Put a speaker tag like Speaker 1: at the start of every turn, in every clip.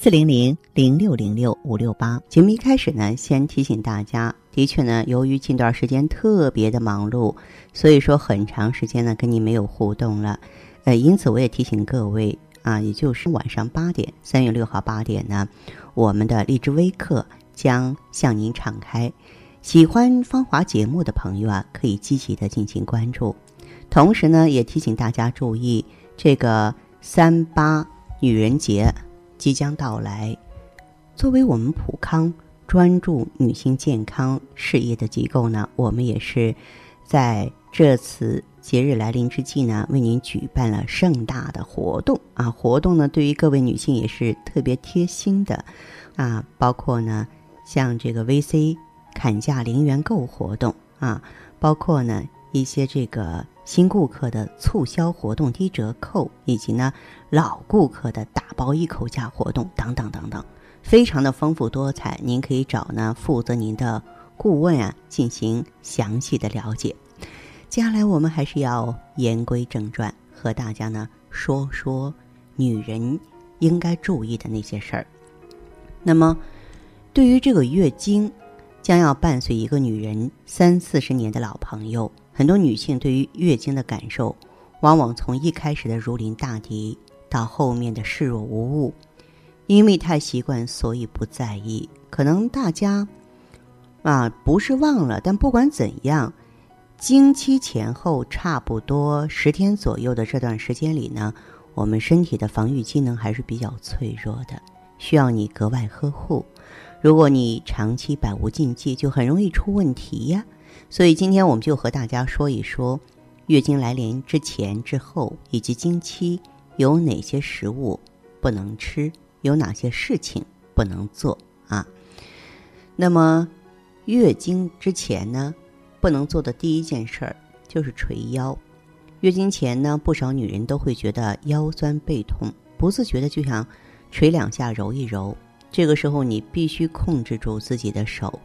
Speaker 1: 四零零零六零六五六八。节目一开始呢，先提醒大家，的确呢，由于近段时间特别的忙碌，所以说很长时间呢跟您没有互动了。呃，因此我也提醒各位啊，也就是晚上八点，三月六号八点呢，我们的荔枝微课将向您敞开。喜欢芳华节目的朋友啊，可以积极的进行关注。同时呢，也提醒大家注意这个三八女人节。即将到来，作为我们普康专注女性健康事业的机构呢，我们也是在这次节日来临之际呢，为您举办了盛大的活动啊！活动呢，对于各位女性也是特别贴心的啊，包括呢，像这个 VC 砍价零元购活动啊，包括呢一些这个。新顾客的促销活动低折扣，以及呢老顾客的打包一口价活动等等等等，非常的丰富多彩。您可以找呢负责您的顾问啊进行详细的了解。接下来我们还是要言归正传，和大家呢说说女人应该注意的那些事儿。那么，对于这个月经，将要伴随一个女人三四十年的老朋友。很多女性对于月经的感受，往往从一开始的如临大敌，到后面的视若无物。因为太习惯，所以不在意。可能大家啊，不是忘了，但不管怎样，经期前后差不多十天左右的这段时间里呢，我们身体的防御机能还是比较脆弱的，需要你格外呵护。如果你长期百无禁忌，就很容易出问题呀。所以今天我们就和大家说一说，月经来临之前、之后以及经期有哪些食物不能吃，有哪些事情不能做啊？那么月经之前呢，不能做的第一件事儿就是捶腰。月经前呢，不少女人都会觉得腰酸背痛，不自觉的就想捶两下、揉一揉。这个时候你必须控制住自己的手。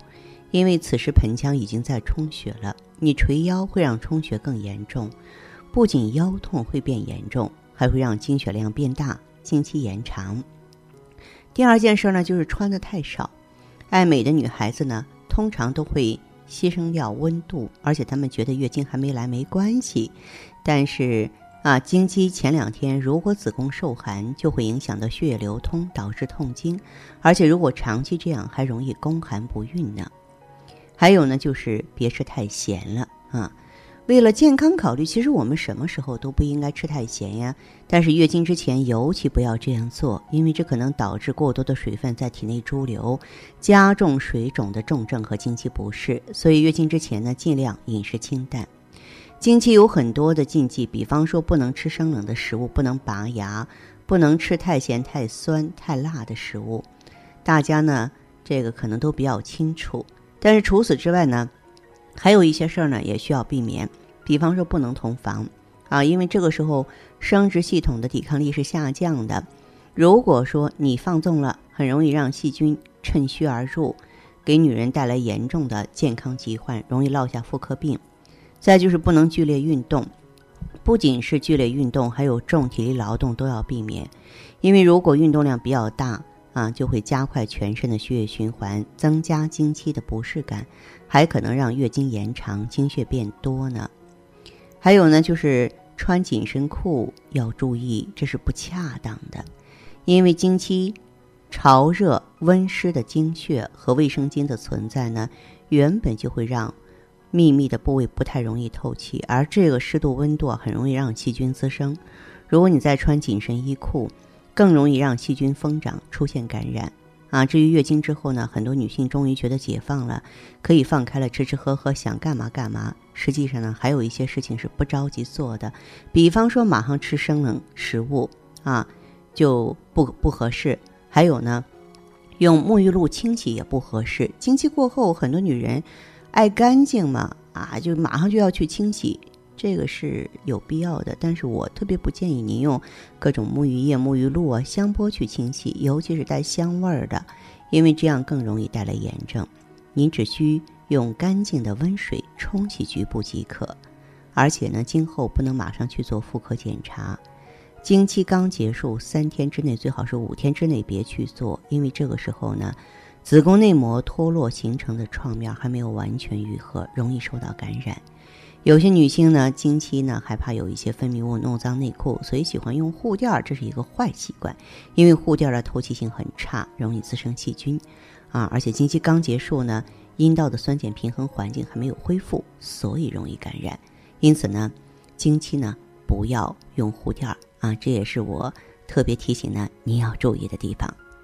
Speaker 1: 因为此时盆腔已经在充血了，你捶腰会让充血更严重，不仅腰痛会变严重，还会让经血量变大，经期延长。第二件事呢，就是穿的太少。爱美的女孩子呢，通常都会牺牲掉温度，而且她们觉得月经还没来没关系。但是啊，经期前两天如果子宫受寒，就会影响到血液流通，导致痛经，而且如果长期这样，还容易宫寒不孕呢。还有呢，就是别吃太咸了啊！为了健康考虑，其实我们什么时候都不应该吃太咸呀。但是月经之前尤其不要这样做，因为这可能导致过多的水分在体内潴留，加重水肿的重症和经期不适。所以月经之前呢，尽量饮食清淡。经期有很多的禁忌，比方说不能吃生冷的食物，不能拔牙，不能吃太咸、太酸、太辣的食物。大家呢，这个可能都比较清楚。但是除此之外呢，还有一些事儿呢也需要避免，比方说不能同房啊，因为这个时候生殖系统的抵抗力是下降的。如果说你放纵了，很容易让细菌趁虚而入，给女人带来严重的健康疾患，容易落下妇科病。再就是不能剧烈运动，不仅是剧烈运动，还有重体力劳动都要避免，因为如果运动量比较大。啊，就会加快全身的血液循环，增加经期的不适感，还可能让月经延长、经血变多呢。还有呢，就是穿紧身裤要注意，这是不恰当的，因为经期潮热、温湿的经血和卫生巾的存在呢，原本就会让秘密的部位不太容易透气，而这个湿度、温度很容易让细菌滋生。如果你再穿紧身衣裤，更容易让细菌疯长，出现感染啊！至于月经之后呢，很多女性终于觉得解放了，可以放开了吃吃喝喝，想干嘛干嘛。实际上呢，还有一些事情是不着急做的，比方说马上吃生冷食物啊，就不不合适。还有呢，用沐浴露清洗也不合适。经期过后，很多女人爱干净嘛，啊，就马上就要去清洗，这个是有必要的。但是我特别不建议您用各种沐浴液、沐浴露啊、香波去清洗，尤其是带香味儿的，因为这样更容易带来炎症。您只需用干净的温水冲洗局部即可。而且呢，今后不能马上去做妇科检查。经期刚结束三天之内，最好是五天之内别去做，因为这个时候呢，子宫内膜脱落形成的创面还没有完全愈合，容易受到感染。有些女性呢，经期呢害怕有一些分泌物弄脏内裤，所以喜欢用护垫，这是一个坏习惯，因为护垫的透气性很差，容易滋生细菌。啊，而且经期刚结束呢，阴道的酸碱平衡环境还没有恢复，所以容易感染。因此呢，经期呢不要用护垫儿啊，这也是我特别提醒呢您要注意的地方。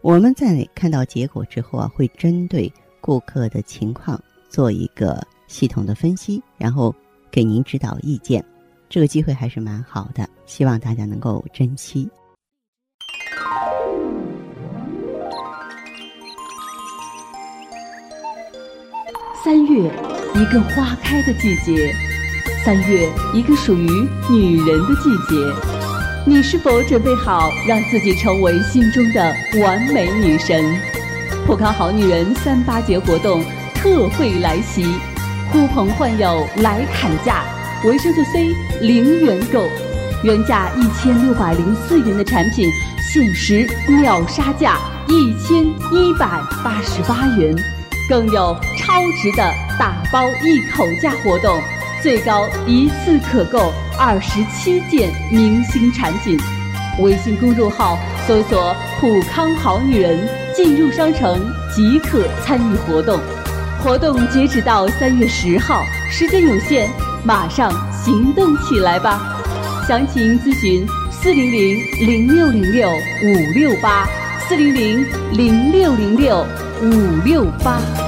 Speaker 1: 我们在看到结果之后啊，会针对顾客的情况做一个系统的分析，然后给您指导意见。这个机会还是蛮好的，希望大家能够珍惜。
Speaker 2: 三月，一个花开的季节。三月，一个属于女人的季节，你是否准备好让自己成为心中的完美女神？普康好女人三八节活动特惠来袭，呼朋唤友来砍价，维生素 C 零元购，原价一千六百零四元的产品，限时秒杀价一千一百八十八元，更有超值的打包一口价活动。最高一次可购二十七件明星产品，微信公众号搜索“普康好女人”，进入商城即可参与活动。活动截止到三月十号，时间有限，马上行动起来吧！详情咨询四零零零六零六五六八四零零零六零六五六八。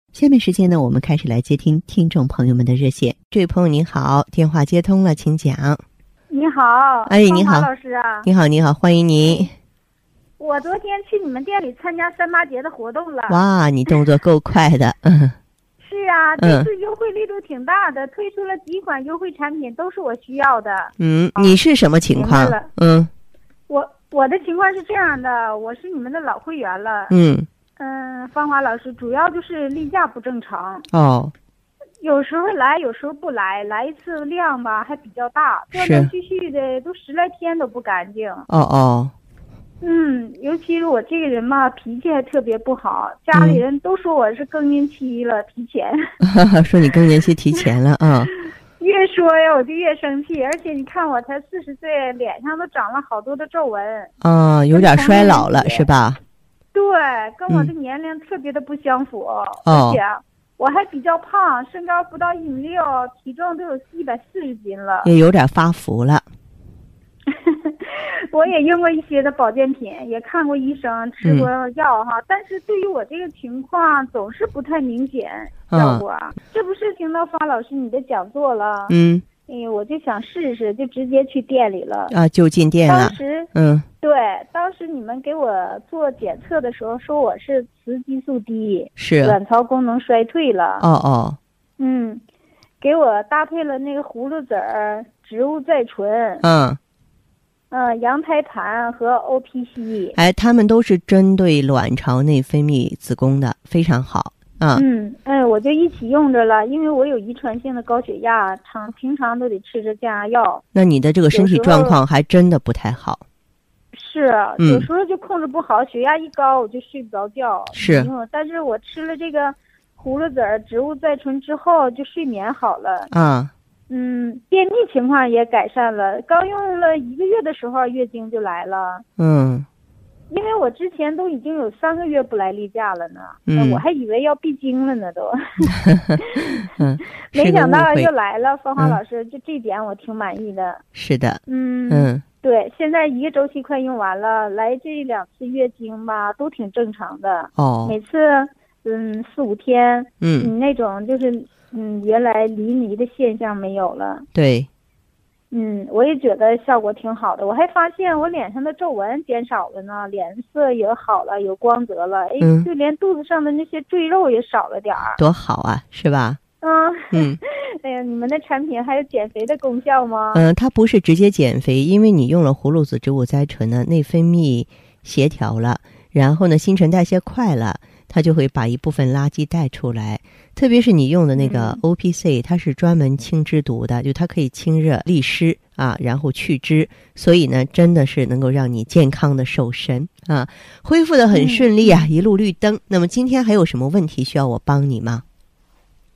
Speaker 1: 下面时间呢，我们开始来接听听众朋友们的热线。这位朋友您好，电话接通了，请讲。
Speaker 3: 你好，
Speaker 1: 哎，你好，
Speaker 3: 老师啊。
Speaker 1: 你好，你好，欢迎您。
Speaker 3: 我昨天去你们店里参加三八节的活动了。
Speaker 1: 哇，你动作够快的，嗯。
Speaker 3: 是啊，这次优惠力度挺大的，推出了几款优惠产品，都是我需要的。
Speaker 1: 嗯，你是什么情况？嗯。
Speaker 3: 我我的情况是这样的，我是你们的老会员了。
Speaker 1: 嗯。
Speaker 3: 嗯，芳华老师，主要就是例假不正常
Speaker 1: 哦，
Speaker 3: 有时候来，有时候不来，来一次量吧还比较大，断断续续的都十来天都不干净。
Speaker 1: 哦哦，
Speaker 3: 嗯，尤其是我这个人嘛，脾气还特别不好，家里人都说我是更年期了，提前。
Speaker 1: 说你更年期提前了啊？
Speaker 3: 越说呀，我就越生气，而且你看我才四十岁，脸上都长了好多的皱纹。
Speaker 1: 啊，有点衰老了是吧？
Speaker 3: 对，跟我的年龄特别的不相符，而且我还比较胖，身高不到一米六，体重都有一百四十斤了，
Speaker 1: 也有点发福了。
Speaker 3: 我也用过一些的保健品，也看过医生，吃过药哈，但是对于我这个情况总是不太明显效果。这不是听到方老师你的讲座了？
Speaker 1: 嗯。
Speaker 3: 哎，我就想试试，就直接去店里了
Speaker 1: 啊，就进店了。
Speaker 3: 当时，
Speaker 1: 嗯，
Speaker 3: 对，当时你们给我做检测的时候说我是雌激素低，
Speaker 1: 是
Speaker 3: 卵巢功能衰退了。
Speaker 1: 哦哦，
Speaker 3: 嗯，给我搭配了那个葫芦籽儿植物甾醇。
Speaker 1: 嗯，
Speaker 3: 嗯，羊胎盘和 O P C。
Speaker 1: 哎，他们都是针对卵巢内分泌、子宫的，非常好啊。
Speaker 3: 嗯，哎，我就一起用着了，因为我有遗传性的高血压，常平常都得吃着降压药。
Speaker 1: 那你的这个身体状况还真的不太好。
Speaker 3: 是，有时候就控制不好，血压一高我就睡不着觉。
Speaker 1: 是，
Speaker 3: 但是我吃了这个葫芦籽儿植物甾醇之后，就睡眠好了。啊。嗯，便秘情况也改善了。刚用了一个月的时候，月经就来了。嗯，因为我之前都已经有三个月不来例假了呢。嗯，我还以为要闭经了呢，都。
Speaker 1: 嗯，
Speaker 3: 没想到又来了，芳华老师，就这点我挺满意的。
Speaker 1: 是的。
Speaker 3: 嗯嗯，对，现在一个周期快用完了，来这两次月经吧，都挺正常的。哦。每次嗯四五天。嗯。你那种就是。嗯，原来离离的现象没有了。
Speaker 1: 对，
Speaker 3: 嗯，我也觉得效果挺好的。我还发现我脸上的皱纹减少了呢，脸色也好了，有光泽了。哎，就连肚子上的那些赘肉也少了点儿。
Speaker 1: 多好啊，是吧？
Speaker 3: 嗯嗯。哎呀，你们的产品还有减肥的功效吗？
Speaker 1: 嗯，它不是直接减肥，因为你用了葫芦籽植物甾醇呢，内分泌协调了，然后呢，新陈代谢快了。它就会把一部分垃圾带出来，特别是你用的那个 O P C，它是专门清脂毒的，就它可以清热利湿啊，然后去脂，所以呢，真的是能够让你健康的瘦身啊，恢复的很顺利啊，一路绿灯。那么今天还有什么问题需要我帮你吗？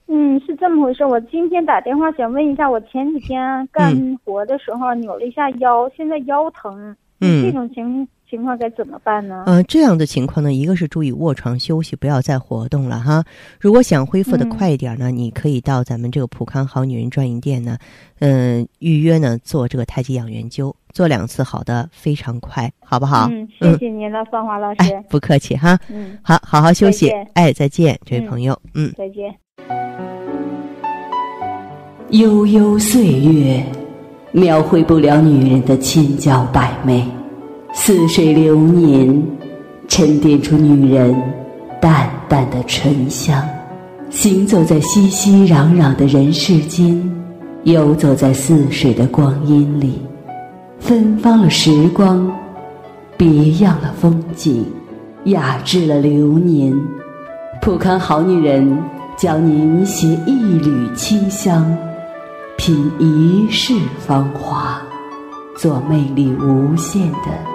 Speaker 3: 嗯，是这么回事。我今天打电话想问一下，我前几天干活的时候扭了一下腰，现在腰疼，嗯，这种情。情况该怎么办呢？
Speaker 1: 嗯，这样的情况呢，一个是注意卧床休息，不要再活动了哈。如果想恢复的快一点呢，你可以到咱们这个普康好女人专营店呢，嗯，预约呢做这个太极养元灸，做两次好的非常快，好不好？
Speaker 3: 嗯，谢谢您了，芳华老师。
Speaker 1: 哎不客气哈。嗯，好好好休息。哎，再见，这位朋友。
Speaker 3: 嗯，再见。
Speaker 2: 悠悠岁月，描绘不了女人的千娇百媚。似水流年，沉淀出女人淡淡的醇香。行走在熙熙攘攘的人世间，游走在似水的光阴里，芬芳了时光，别样了风景，雅致了流年。普康好女人教您携一缕清香，品一世芳华，做魅力无限的。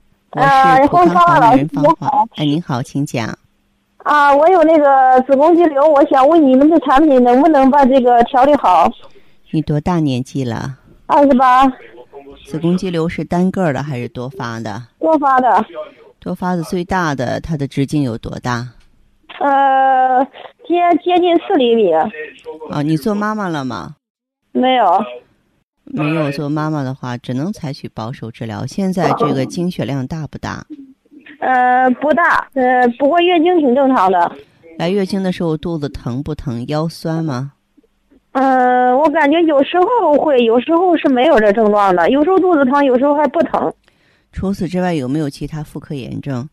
Speaker 1: 我是普康好女人芳华。哎，您好，请讲。
Speaker 4: 啊，我有那个子宫肌瘤，我想问你们的产品能不能把这个调理好？
Speaker 1: 你多大年纪了？
Speaker 4: 二十八。
Speaker 1: 子宫肌瘤是单个的还是多发的？
Speaker 4: 多发的。
Speaker 1: 多发的最大的，它的直径有多大？
Speaker 4: 呃，接接近四厘米。
Speaker 1: 啊，你做妈妈了吗？
Speaker 4: 没有，
Speaker 1: 没有做妈妈的话，只能采取保守治疗。现在这个经血量大不大？
Speaker 4: 呃，不大，呃，不过月经挺正常的。
Speaker 1: 来月经的时候肚子疼不疼？腰酸吗？
Speaker 4: 呃，我感觉有时候会，有时候是没有这症状的。有时候肚子疼，有时候还不疼。
Speaker 1: 除此之外，有没有其他妇科炎症？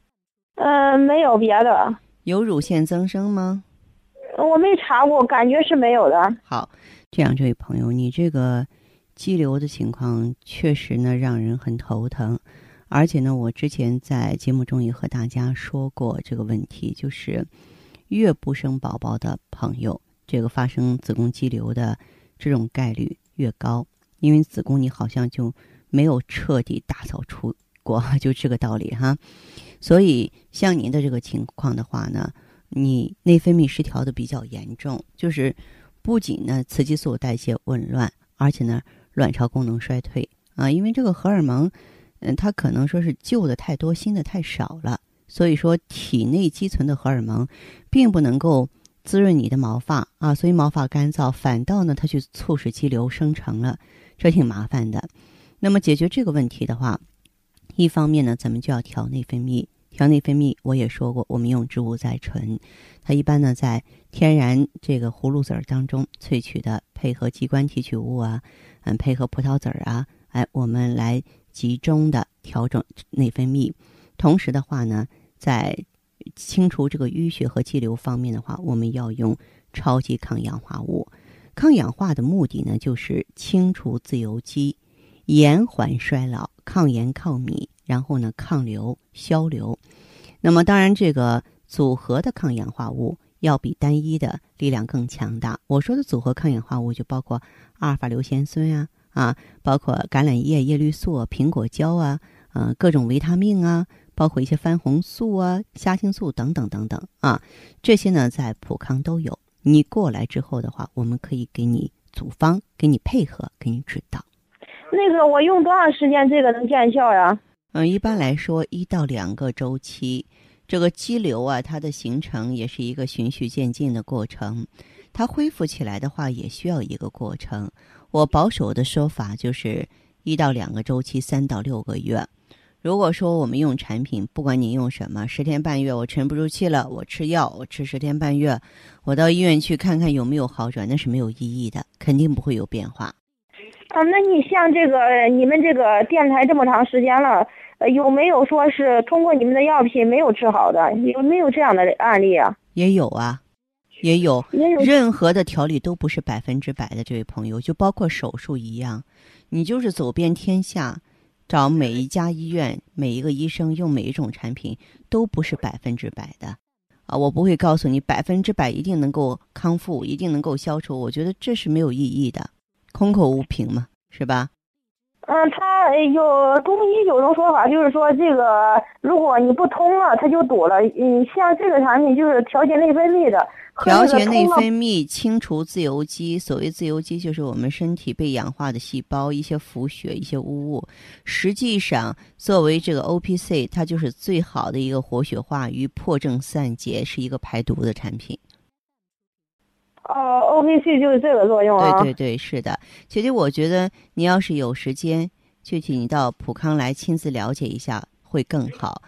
Speaker 4: 呃，没有别的。
Speaker 1: 有乳腺增生吗？
Speaker 4: 我没查过，感觉是没有的。
Speaker 1: 好。这样，这位朋友，你这个肌瘤的情况确实呢让人很头疼，而且呢，我之前在节目中也和大家说过这个问题，就是越不生宝宝的朋友，这个发生子宫肌瘤的这种概率越高，因为子宫你好像就没有彻底打扫出过，就这个道理哈。所以像您的这个情况的话呢，你内分泌失调的比较严重，就是不仅呢雌激素代谢紊乱，而且呢卵巢功能衰退啊，因为这个荷尔蒙，嗯，它可能说是旧的太多，新的太少了，所以说体内积存的荷尔蒙，并不能够滋润你的毛发啊，所以毛发干燥，反倒呢它去促使肌瘤生成了，这挺麻烦的。那么解决这个问题的话，一方面呢，咱们就要调内分泌。调内分泌，我也说过，我们用植物甾醇，它一般呢在天然这个葫芦籽儿当中萃取的，配合鸡冠提取物啊，嗯，配合葡萄籽儿啊，哎，我们来集中的调整内分泌。同时的话呢，在清除这个淤血和肌瘤方面的话，我们要用超级抗氧化物。抗氧化的目的呢，就是清除自由基。延缓衰老，抗炎抗敏，然后呢，抗瘤消瘤。那么，当然，这个组合的抗氧化物要比单一的力量更强大。我说的组合抗氧化物就包括阿尔法硫酰酸啊，啊，包括橄榄叶叶绿素、苹果胶啊，嗯，各种维他命啊，包括一些番红素啊、虾青素等等等等啊，这些呢，在普康都有。你过来之后的话，我们可以给你组方，给你配合，给你指导。
Speaker 4: 那个我用多长时间这个能见效呀？
Speaker 1: 嗯，一般来说一到两个周期。这个肌瘤啊，它的形成也是一个循序渐进的过程，它恢复起来的话也需要一个过程。我保守的说法就是一到两个周期，三到六个月。如果说我们用产品，不管你用什么，十天半月我沉不住气了，我吃药，我吃十天半月，我到医院去看看有没有好转，那是没有意义的，肯定不会有变化。
Speaker 4: 啊，那你像这个你们这个电台这么长时间了，呃，有没有说是通过你们的药品没有治好的？有没有这样的案例啊？
Speaker 1: 也有啊，也有。也有。任何的调理都不是百分之百的，这位朋友，就包括手术一样，你就是走遍天下，找每一家医院、每一个医生用每一种产品，都不是百分之百的。啊，我不会告诉你百分之百一定能够康复，一定能够消除，我觉得这是没有意义的。空口无凭嘛，是吧？
Speaker 4: 嗯，他有中医有种说法，就是说这个如果你不通了，它就堵了。嗯，像这个产品就是调节内分泌的，
Speaker 1: 调节内分泌，清除自由基。所谓自由基，就是我们身体被氧化的细胞，一些浮血，一些污物。实际上，作为这个 O P C，它就是最好的一个活血化瘀、破症散结，是一个排毒的产品。
Speaker 4: 哦，O P C 就是这个作用
Speaker 1: 啊！对对对，是的。其实我觉得你要是有时间，具体你到普康来亲自了解一下会更好。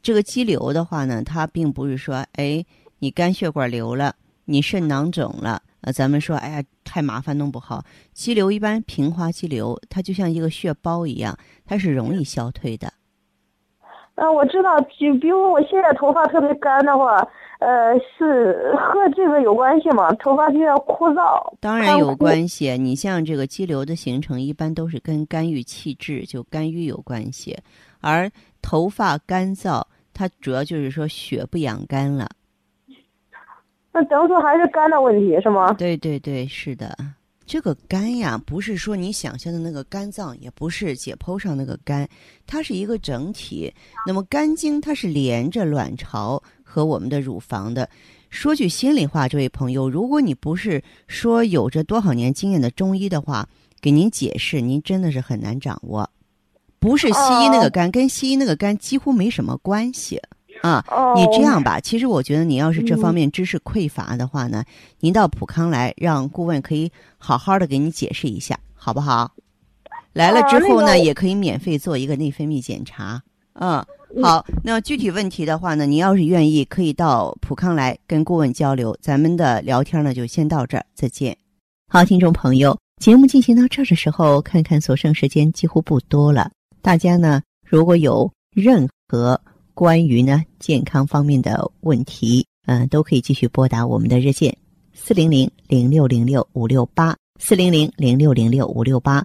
Speaker 1: 这个肌瘤的话呢，它并不是说，哎，你肝血管瘤了，你肾囊肿了，呃，咱们说，哎呀，太麻烦，弄不好。肌瘤一般平滑肌瘤，它就像一个血包一样，它是容易消退的。
Speaker 4: 嗯，我知道，就比如我现在头发特别干的话。呃，是和这个有关系吗？头发比较枯燥，
Speaker 1: 当然有关系。你像这个肌瘤的形成，一般都是跟肝郁气滞，就肝郁有关系。而头发干燥，它主要就是说血不养肝了。
Speaker 4: 那等于说还是肝的问题，是吗？
Speaker 1: 对对对，是的。这个肝呀，不是说你想象的那个肝脏，也不是解剖上那个肝，它是一个整体。那么肝经它是连着卵巢和我们的乳房的。说句心里话，这位朋友，如果你不是说有着多少年经验的中医的话，给您解释，您真的是很难掌握。不是西医那个肝，跟西医那个肝几乎没什么关系。啊，你这样吧，其实我觉得你要是这方面知识匮乏的话呢，您到普康来，让顾问可以好好的给你解释一下，好不好？来了之后呢，也可以免费做一个内分泌检查。嗯，好，那具体问题的话呢，您要是愿意，可以到普康来跟顾问交流。咱们的聊天呢，就先到这儿，再见。好，听众朋友，节目进行到这儿的时候，看看所剩时间几乎不多了，大家呢，如果有任何。关于呢健康方面的问题，嗯，都可以继续拨打我们的热线四零零零六零六五六八四零零零六零六五六八，